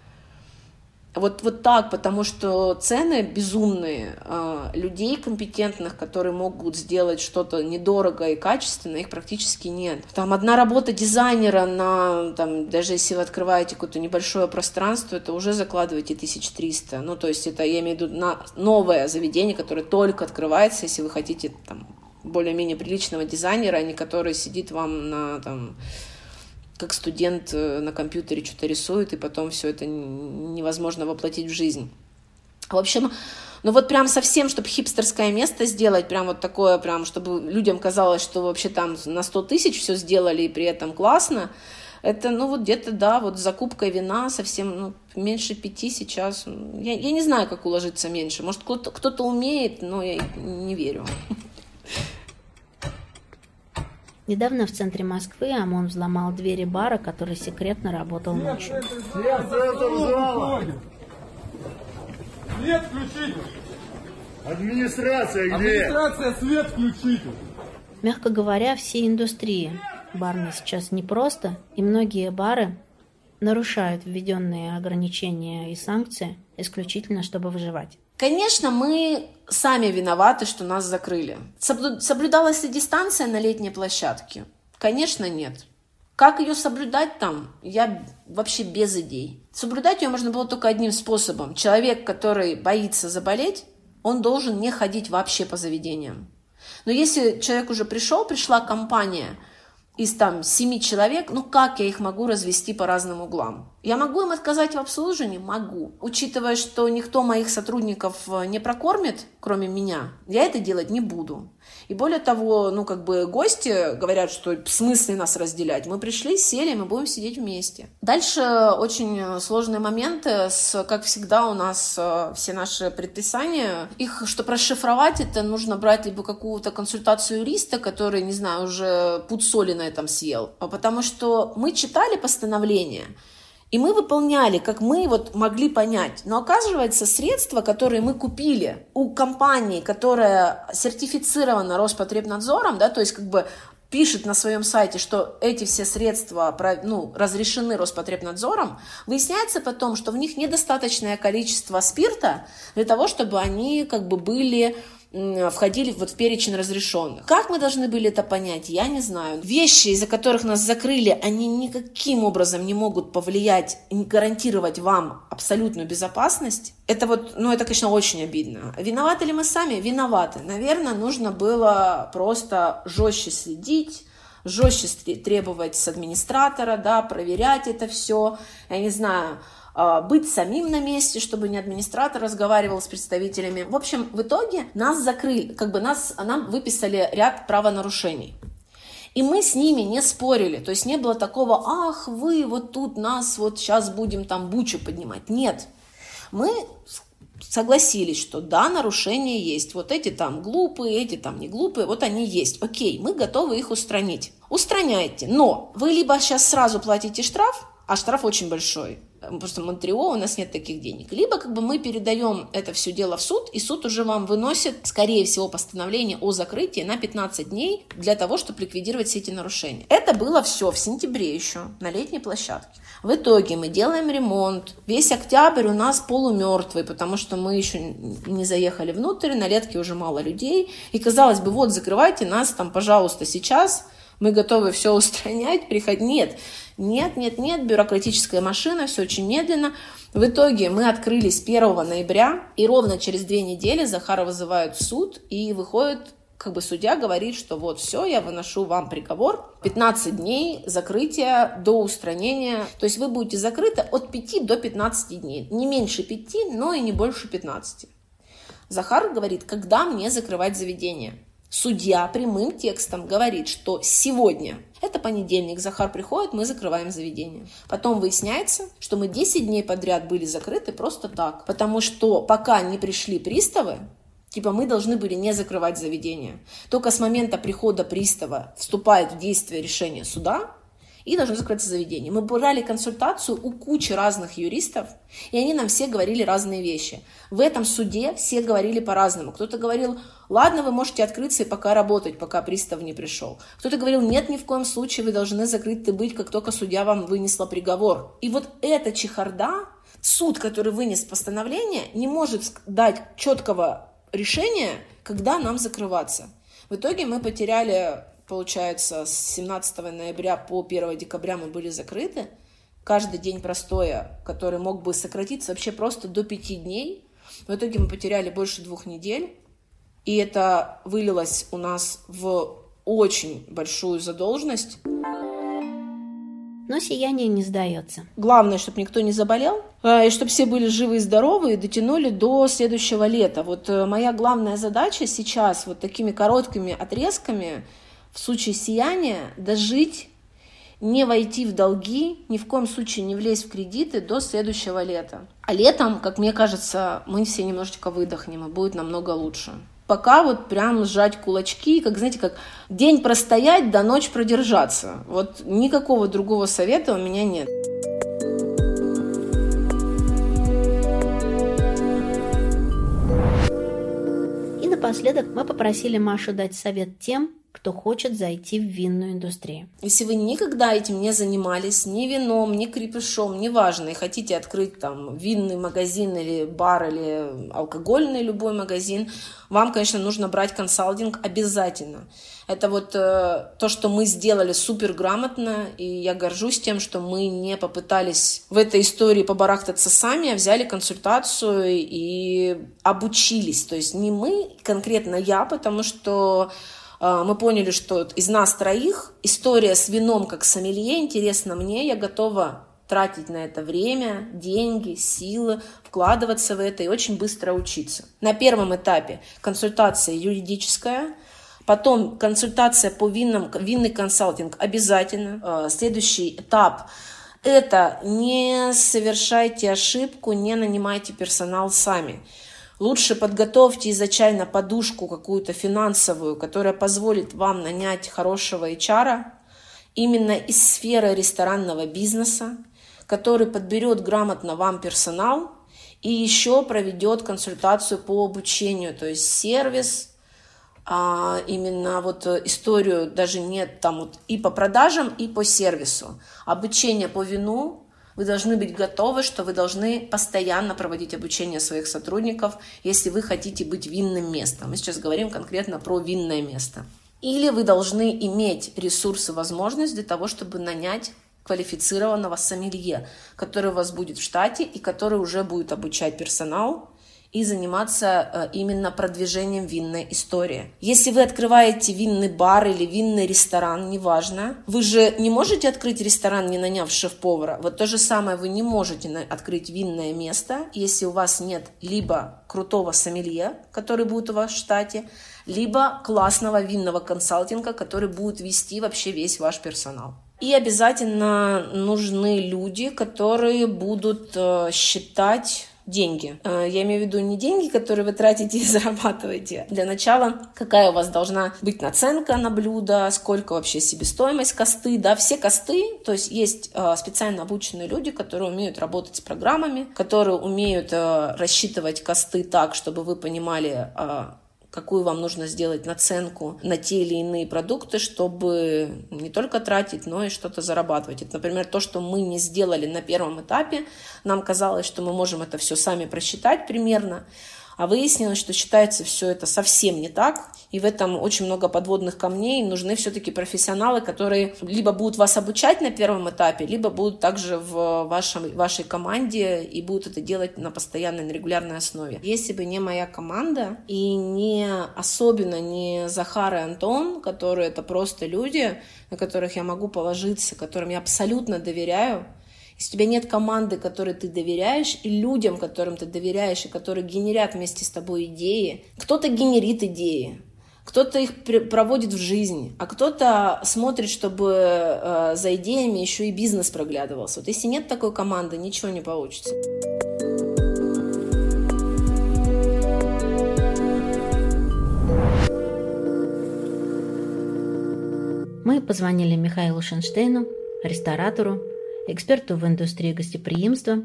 Вот, вот так, потому что цены безумные, а, людей компетентных, которые могут сделать что-то недорого и качественно, их практически нет. Там одна работа дизайнера на, там, даже если вы открываете какое-то небольшое пространство, это уже закладываете 1300. Ну, то есть это, я имею в виду, на новое заведение, которое только открывается, если вы хотите там более-менее приличного дизайнера, а не который сидит вам на там как студент э, на компьютере что-то рисует, и потом все это невозможно воплотить в жизнь. В общем, ну вот прям совсем, чтобы хипстерское место сделать, прям вот такое, прям, чтобы людям казалось, что вообще там на 100 тысяч все сделали, и при этом классно, это, ну, вот где-то, да, вот закупка вина совсем, ну, меньше пяти сейчас. Я, я не знаю, как уложиться меньше. Может, кто-то, кто-то умеет, но я не верю. Недавно в центре Москвы ОМОН взломал двери бара, который секретно работал ночью. Свет включите! Администрация где? Администрация, свет включите! Мягко говоря, все индустрии барные сейчас непросто, и многие бары нарушают введенные ограничения и санкции исключительно, чтобы выживать. Конечно, мы сами виноваты, что нас закрыли. Соблюдалась ли дистанция на летней площадке? Конечно, нет. Как ее соблюдать там, я вообще без идей. Соблюдать ее можно было только одним способом. Человек, который боится заболеть, он должен не ходить вообще по заведениям. Но если человек уже пришел, пришла компания – из там семи человек, ну как я их могу развести по разным углам? Я могу им отказать в обслуживании? Могу. Учитывая, что никто моих сотрудников э, не прокормит, кроме меня, я это делать не буду. И более того, ну, как бы гости говорят, что в смысле нас разделять. Мы пришли, сели, мы будем сидеть вместе. Дальше очень сложные моменты. С, как всегда, у нас э, все наши предписания. Их, чтобы расшифровать, это нужно брать либо какую-то консультацию юриста, который, не знаю, уже пуд соли на этом съел. А потому что мы читали постановление, и мы выполняли, как мы вот могли понять. Но оказывается, средства, которые мы купили у компании, которая сертифицирована Роспотребнадзором, да, то есть как бы пишет на своем сайте, что эти все средства ну, разрешены Роспотребнадзором, выясняется потом, что в них недостаточное количество спирта для того, чтобы они как бы были входили вот в перечень разрешенных. Как мы должны были это понять, я не знаю. Вещи, из-за которых нас закрыли, они никаким образом не могут повлиять и гарантировать вам абсолютную безопасность. Это вот, ну это, конечно, очень обидно. Виноваты ли мы сами? Виноваты. Наверное, нужно было просто жестче следить, жестче требовать с администратора, да, проверять это все. Я не знаю, быть самим на месте, чтобы не администратор разговаривал с представителями. В общем, в итоге нас закрыли, как бы нас, нам выписали ряд правонарушений. И мы с ними не спорили, то есть не было такого, ах, вы вот тут нас вот сейчас будем там бучу поднимать. Нет, мы согласились, что да, нарушения есть. Вот эти там глупые, эти там не глупые, вот они есть. Окей, мы готовы их устранить. Устраняйте, но вы либо сейчас сразу платите штраф, а штраф очень большой, просто Монтрео у нас нет таких денег. Либо как бы мы передаем это все дело в суд, и суд уже вам выносит, скорее всего, постановление о закрытии на 15 дней для того, чтобы ликвидировать все эти нарушения. Это было все в сентябре еще, на летней площадке. В итоге мы делаем ремонт. Весь октябрь у нас полумертвый, потому что мы еще не заехали внутрь, на летке уже мало людей. И казалось бы, вот закрывайте нас там, пожалуйста, сейчас, мы готовы все устранять, приходить. Нет, нет, нет, нет, бюрократическая машина, все очень медленно. В итоге мы открылись 1 ноября, и ровно через две недели Захара вызывают в суд, и выходит как бы судья говорит, что вот все, я выношу вам приговор, 15 дней закрытия до устранения, то есть вы будете закрыты от 5 до 15 дней, не меньше 5, но и не больше 15. Захар говорит, когда мне закрывать заведение? Судья прямым текстом говорит, что сегодня, это понедельник, Захар приходит, мы закрываем заведение. Потом выясняется, что мы 10 дней подряд были закрыты просто так, потому что пока не пришли приставы, Типа мы должны были не закрывать заведение. Только с момента прихода пристава вступает в действие решение суда, и должно закрыться заведение. Мы брали консультацию у кучи разных юристов, и они нам все говорили разные вещи. В этом суде все говорили по-разному. Кто-то говорил, ладно, вы можете открыться и пока работать, пока пристав не пришел. Кто-то говорил, нет, ни в коем случае вы должны закрыты быть, как только судья вам вынесла приговор. И вот эта чехарда, суд, который вынес постановление, не может дать четкого решения, когда нам закрываться. В итоге мы потеряли получается, с 17 ноября по 1 декабря мы были закрыты. Каждый день простоя, который мог бы сократиться вообще просто до пяти дней. В итоге мы потеряли больше двух недель. И это вылилось у нас в очень большую задолженность. Но сияние не сдается. Главное, чтобы никто не заболел, а, и чтобы все были живы и здоровы и дотянули до следующего лета. Вот э, моя главная задача сейчас вот такими короткими отрезками в случае сияния дожить, не войти в долги, ни в коем случае не влезть в кредиты до следующего лета. А летом, как мне кажется, мы все немножечко выдохнем, и будет намного лучше. Пока вот прям сжать кулачки, как, знаете, как день простоять, до ночь продержаться. Вот никакого другого совета у меня нет. Напоследок мы попросили Машу дать совет тем, кто хочет зайти в винную индустрию. Если вы никогда этим не занимались, ни вином, ни крепышом, неважно, и хотите открыть там винный магазин или бар, или алкогольный любой магазин, вам, конечно, нужно брать консалтинг обязательно. Это вот э, то, что мы сделали супер грамотно, и я горжусь тем, что мы не попытались в этой истории побарахтаться сами, а взяли консультацию и обучились. То есть не мы, конкретно я, потому что мы поняли, что из нас троих история с вином как сомелье интересна мне, я готова тратить на это время, деньги, силы, вкладываться в это и очень быстро учиться. На первом этапе консультация юридическая, потом консультация по винным, винный консалтинг обязательно. А, следующий этап это не совершайте ошибку, не нанимайте персонал сами. Лучше подготовьте изначально подушку какую-то финансовую, которая позволит вам нанять хорошего HR именно из сферы ресторанного бизнеса, который подберет грамотно вам персонал и еще проведет консультацию по обучению, то есть сервис, а именно вот историю даже нет там вот и по продажам, и по сервису. Обучение по вину вы должны быть готовы, что вы должны постоянно проводить обучение своих сотрудников, если вы хотите быть винным местом. Мы сейчас говорим конкретно про винное место. Или вы должны иметь ресурсы, возможность для того, чтобы нанять квалифицированного сомелье, который у вас будет в штате и который уже будет обучать персонал и заниматься э, именно продвижением винной истории. Если вы открываете винный бар или винный ресторан, неважно, вы же не можете открыть ресторан, не наняв шеф-повара. Вот то же самое вы не можете открыть винное место, если у вас нет либо крутого сомелье, который будет у вас в штате, либо классного винного консалтинга, который будет вести вообще весь ваш персонал. И обязательно нужны люди, которые будут э, считать деньги. Э, я имею в виду не деньги, которые вы тратите и зарабатываете. Для начала, какая у вас должна быть наценка на блюдо, сколько вообще себестоимость косты, да, все косты, то есть есть э, специально обученные люди, которые умеют работать с программами, которые умеют э, рассчитывать косты так, чтобы вы понимали, какую вам нужно сделать наценку на те или иные продукты, чтобы не только тратить, но и что-то зарабатывать. Это, например, то, что мы не сделали на первом этапе. Нам казалось, что мы можем это все сами просчитать примерно, а выяснилось, что считается все это совсем не так, и в этом очень много подводных камней. Нужны все-таки профессионалы, которые либо будут вас обучать на первом этапе, либо будут также в вашем, вашей команде и будут это делать на постоянной, на регулярной основе. Если бы не моя команда и не особенно не Захар и Антон, которые это просто люди, на которых я могу положиться, которым я абсолютно доверяю, если у тебя нет команды, которой ты доверяешь, и людям, которым ты доверяешь, и которые генерят вместе с тобой идеи, кто-то генерит идеи, кто-то их проводит в жизнь, а кто-то смотрит, чтобы э, за идеями еще и бизнес проглядывался. Вот если нет такой команды, ничего не получится. Мы позвонили Михаилу Шенштейну, ресторатору, эксперту в индустрии гостеприимства,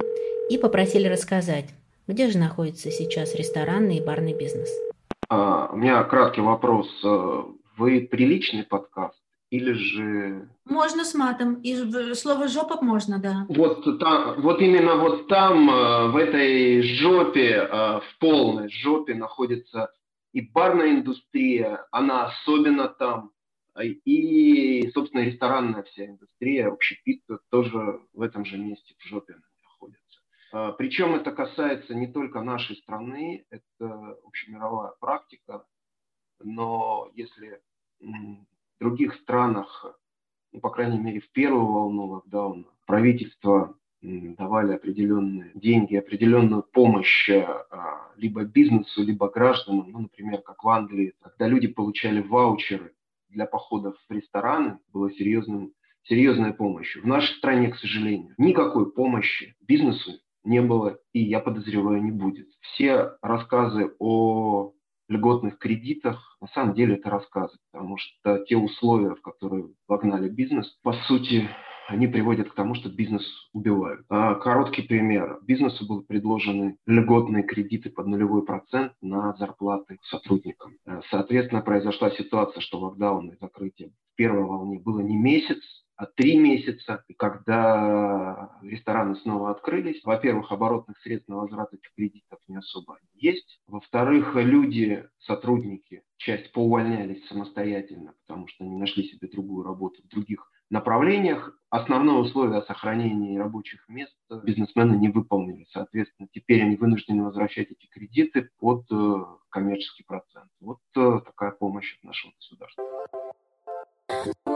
и попросили рассказать, где же находится сейчас ресторанный и барный бизнес. А, у меня краткий вопрос. Вы приличный подкаст или же... Можно с матом. И слово «жопа» можно, да. Вот, там, вот именно вот там, э, в этой жопе, э, в полной жопе находится и барная индустрия, она особенно там, и, собственно, ресторанная вся индустрия, общепит тоже в этом же месте, в жопе находится. А, Причем это касается не только нашей страны, это общемировая практика, но если в других странах, ну, по крайней мере, в первую волну локдауна, правительство давали определенные деньги, определенную помощь а, либо бизнесу, либо гражданам, ну, например, как в Англии, когда люди получали ваучеры для походов в рестораны было серьезным, серьезной помощью. В нашей стране, к сожалению, никакой помощи бизнесу не было и, я подозреваю, не будет. Все рассказы о льготных кредитах, на самом деле это рассказы, потому что те условия, в которые вогнали бизнес, по сути, они приводят к тому, что бизнес убивают. А, короткий пример. Бизнесу были предложены льготные кредиты под нулевой процент на зарплаты сотрудникам. Э, соответственно, произошла ситуация, что локдаун и закрытие в первой волне было не месяц, а три месяца. И когда рестораны снова открылись, во-первых, оборотных средств на возврат этих кредитов не особо есть. Во-вторых, люди, сотрудники, часть поувольнялись самостоятельно, потому что они нашли себе другую работу в других направлениях. Основное условие сохранения рабочих мест бизнесмены не выполнили. Соответственно, теперь они вынуждены возвращать эти кредиты под э, коммерческий процент. Вот э, такая помощь от нашего государства.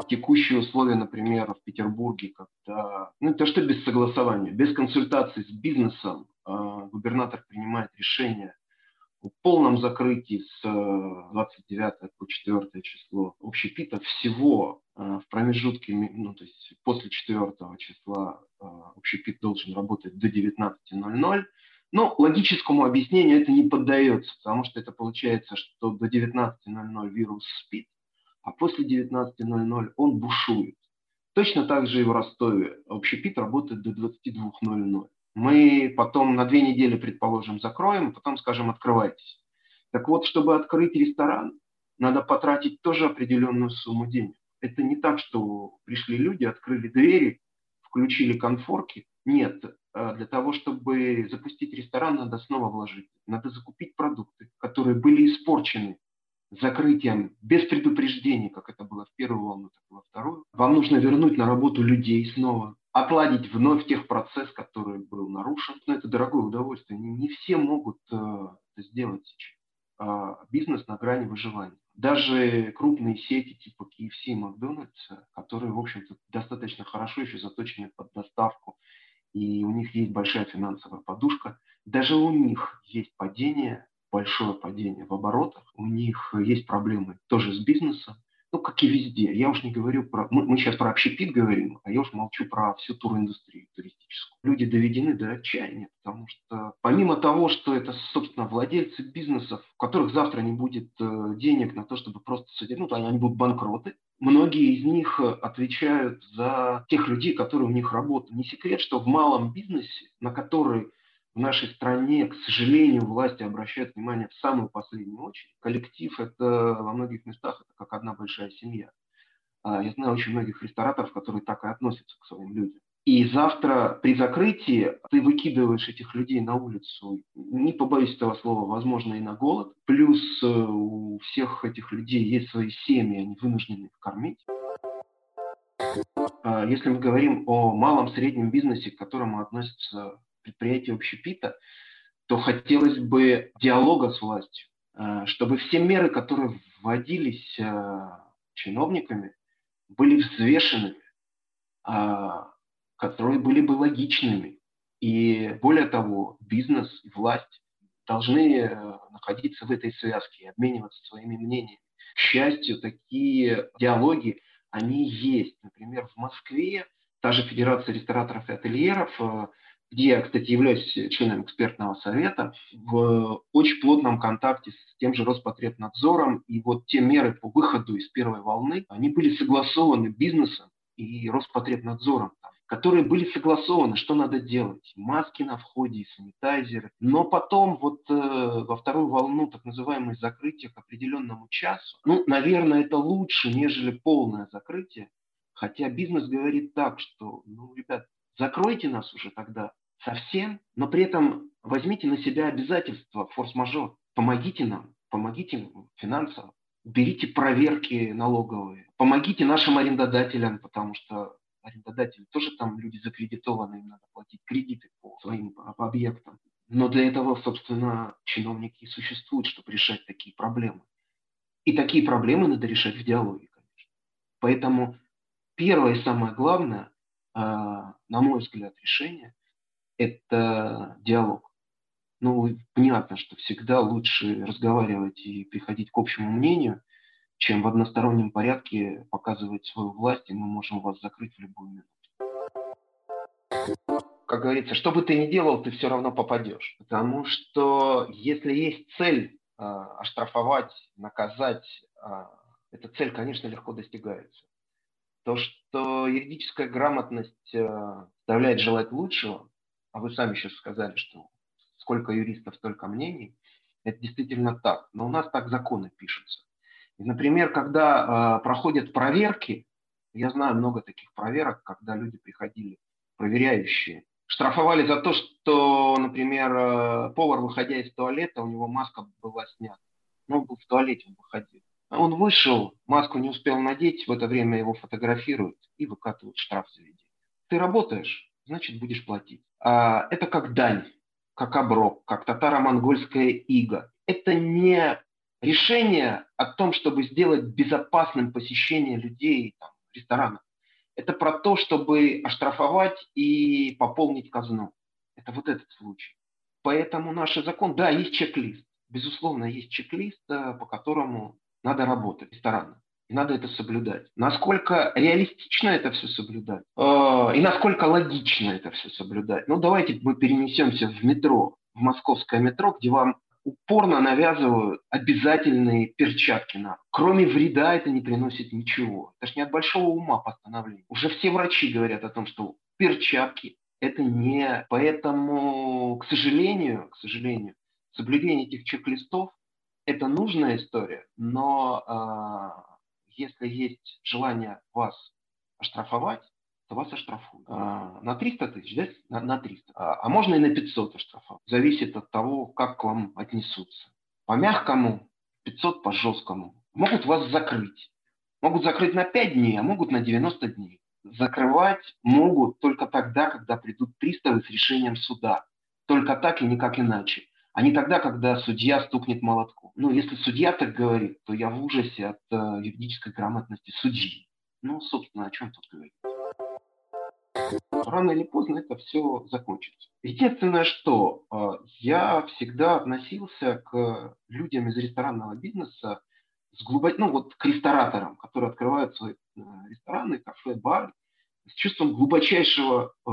Текущие условия, например, в Петербурге, когда, ну это что без согласования, без консультации с бизнесом, э, губернатор принимает решение полном закрытии с 29 э, по 4 число общепита всего э, в промежутке, ну, то есть после 4 числа э, общепит должен работать до 19.00. Но логическому объяснению это не поддается, потому что это получается, что до 19.00 вирус спит, а после 19.00 он бушует. Точно так же и в Ростове общепит работает до 22.00 мы потом на две недели, предположим, закроем, потом скажем, открывайтесь. Так вот, чтобы открыть ресторан, надо потратить тоже определенную сумму денег. Это не так, что пришли люди, открыли двери, включили конфорки. Нет, а для того, чтобы запустить ресторан, надо снова вложить. Надо закупить продукты, которые были испорчены закрытием без предупреждения, как это было в первую волну, так и во вторую. Вам нужно вернуть на работу людей снова, отладить вновь тех процесс, который был нарушен. Но это дорогое удовольствие. Не, не все могут э, сделать сейчас. А бизнес на грани выживания. Даже крупные сети типа KFC и Макдональдс, которые, в общем-то, достаточно хорошо еще заточены под доставку, и у них есть большая финансовая подушка, даже у них есть падение, большое падение в оборотах, у них есть проблемы тоже с бизнесом, ну, как и везде. Я уж не говорю про... Мы, мы сейчас про общепит говорим, а я уж молчу про всю туриндустрию туристическую. Люди доведены до отчаяния, потому что помимо того, что это, собственно, владельцы бизнесов, у которых завтра не будет э, денег на то, чтобы просто содержать, ну, они будут банкроты, многие из них отвечают за тех людей, которые у них работают. Не секрет, что в малом бизнесе, на который в нашей стране, к сожалению, власти обращают внимание в самую последнюю очередь. Коллектив – это во многих местах это как одна большая семья. А, я знаю очень многих рестораторов, которые так и относятся к своим людям. И завтра при закрытии ты выкидываешь этих людей на улицу, не побоюсь этого слова, возможно, и на голод. Плюс э, у всех этих людей есть свои семьи, они вынуждены их кормить. А, если мы говорим о малом среднем бизнесе, к которому относятся предприятия общепита, то хотелось бы диалога с властью, э, чтобы все меры, которые вводились э, чиновниками, были взвешенными, а, которые были бы логичными. И более того, бизнес и власть должны э, находиться в этой связке и обмениваться своими мнениями. К счастью, такие диалоги, они есть. Например, в Москве та же Федерация рестораторов и ательеров, э, где я, кстати, являюсь членом экспертного совета, в очень плотном контакте с тем же Роспотребнадзором. И вот те меры по выходу из первой волны, они были согласованы бизнесом и Роспотребнадзором которые были согласованы, что надо делать. Маски на входе, санитайзеры. Но потом вот э, во вторую волну так называемое закрытие к определенному часу, ну, наверное, это лучше, нежели полное закрытие. Хотя бизнес говорит так, что, ну, ребят, закройте нас уже тогда совсем, но при этом возьмите на себя обязательства форс-мажор. Помогите нам, помогите финансово, уберите проверки налоговые, помогите нашим арендодателям, потому что арендодатели тоже там люди закредитованы, им надо платить кредиты по своим объектам. Но для этого, собственно, чиновники и существуют, чтобы решать такие проблемы. И такие проблемы надо решать в диалоге, конечно. Поэтому первое и самое главное, а, на мой взгляд, решение – это диалог. Ну, понятно, что всегда лучше разговаривать и приходить к общему мнению – чем в одностороннем порядке показывать свою власть, и мы можем вас закрыть в любую минуту. Как говорится, что бы ты ни делал, ты все равно попадешь. Потому что если есть цель э, оштрафовать, наказать, э, эта цель, конечно, легко достигается. То, что юридическая грамотность э, оставляет желать лучшего, а вы сами сейчас сказали, что сколько юристов, столько мнений, это действительно так. Но у нас так законы пишутся. Например, когда э, проходят проверки, я знаю много таких проверок, когда люди приходили, проверяющие, штрафовали за то, что, например, э, повар, выходя из туалета, у него маска была снята. Ну, он был в туалете, он выходил. Он вышел, маску не успел надеть, в это время его фотографируют и выкатывают штраф в заведение. Ты работаешь, значит, будешь платить. А, это как дань, как оброк, как татаро-монгольская ига. Это не решение о том, чтобы сделать безопасным посещение людей там, ресторанов. Это про то, чтобы оштрафовать и пополнить казну. Это вот этот случай. Поэтому наш закон, да, есть чек-лист. Безусловно, есть чек-лист, э, по которому надо работать рестораны. Надо это соблюдать. Насколько реалистично это все соблюдать? Э, и насколько логично это все соблюдать? Ну, давайте мы перенесемся в метро, в московское метро, где вам упорно навязывают обязательные перчатки нам. Кроме вреда это не приносит ничего. Это же не от большого ума постановление. Уже все врачи говорят о том, что перчатки это не... Поэтому, к сожалению, к сожалению, соблюдение этих чек-листов это нужная история, но э, если есть желание вас оштрафовать, то вас оштрафуют. А, на 300 тысяч, да? На, на 300. А, а можно и на 500 оштрафовать. Зависит от того, как к вам отнесутся. По мягкому 500, по жесткому. Могут вас закрыть. Могут закрыть на 5 дней, а могут на 90 дней. Закрывать могут только тогда, когда придут приставы с решением суда. Только так и никак иначе. А не тогда, когда судья стукнет молотком. Ну, если судья так говорит, то я в ужасе от э, юридической грамотности судьи. Ну, собственно, о чем тут говорить? рано или поздно это все закончится. Единственное, что э, я всегда относился к людям из ресторанного бизнеса с глубок... ну вот к рестораторам, которые открывают свои э, рестораны, кафе, бары, с чувством глубочайшего э,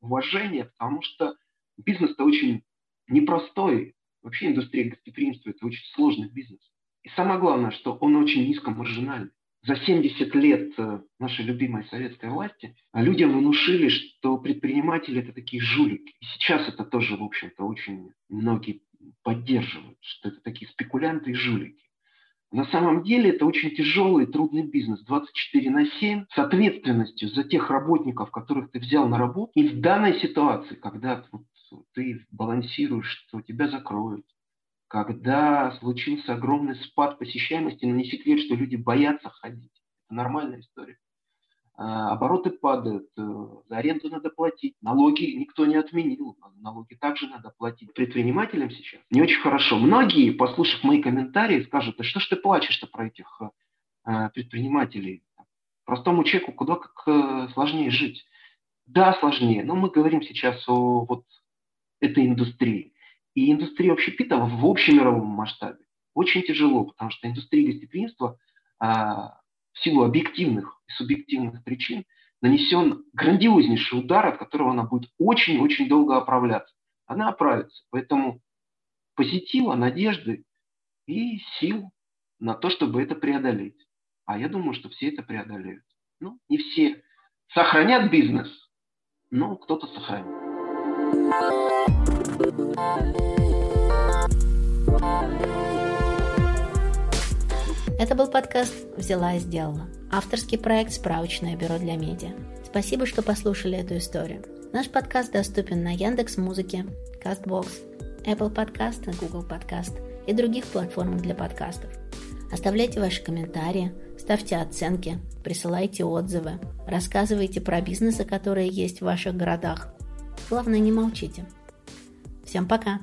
уважения, потому что бизнес-то очень непростой. Вообще индустрия гостеприимства – это очень сложный бизнес. И самое главное, что он очень низкомаржинальный за 70 лет э, нашей любимой советской власти людям внушили, что предприниматели это такие жулики. И сейчас это тоже, в общем-то, очень многие поддерживают, что это такие спекулянты и жулики. На самом деле это очень тяжелый и трудный бизнес. 24 на 7 с ответственностью за тех работников, которых ты взял на работу. И в данной ситуации, когда ты балансируешь, что тебя закроют, когда случился огромный спад посещаемости, но не секрет, что люди боятся ходить. Это нормальная история. А, обороты падают, э, за аренду надо платить, налоги никто не отменил, налоги также надо платить. Предпринимателям сейчас не очень хорошо. Многие, послушав мои комментарии, скажут, да что ж ты плачешь-то про этих э, предпринимателей? Простому человеку куда как э, сложнее жить. Да, сложнее, но мы говорим сейчас о вот этой индустрии. И индустрия общепита в общемировом масштабе очень тяжело, потому что индустрия гостеприимства а, в силу объективных и субъективных причин нанесен грандиознейший удар, от которого она будет очень-очень долго оправляться. Она оправится. Поэтому позитива, надежды и сил на то, чтобы это преодолеть. А я думаю, что все это преодолеют. Ну, не все сохранят бизнес, но кто-то сохранит. Это был подкаст «Взяла и сделала». Авторский проект «Справочное бюро для медиа». Спасибо, что послушали эту историю. Наш подкаст доступен на Яндекс Музыке, Castbox, Apple Podcast, Google Podcast и других платформах для подкастов. Оставляйте ваши комментарии, ставьте оценки, присылайте отзывы, рассказывайте про бизнесы, которые есть в ваших городах. Главное, не молчите. Всем пока!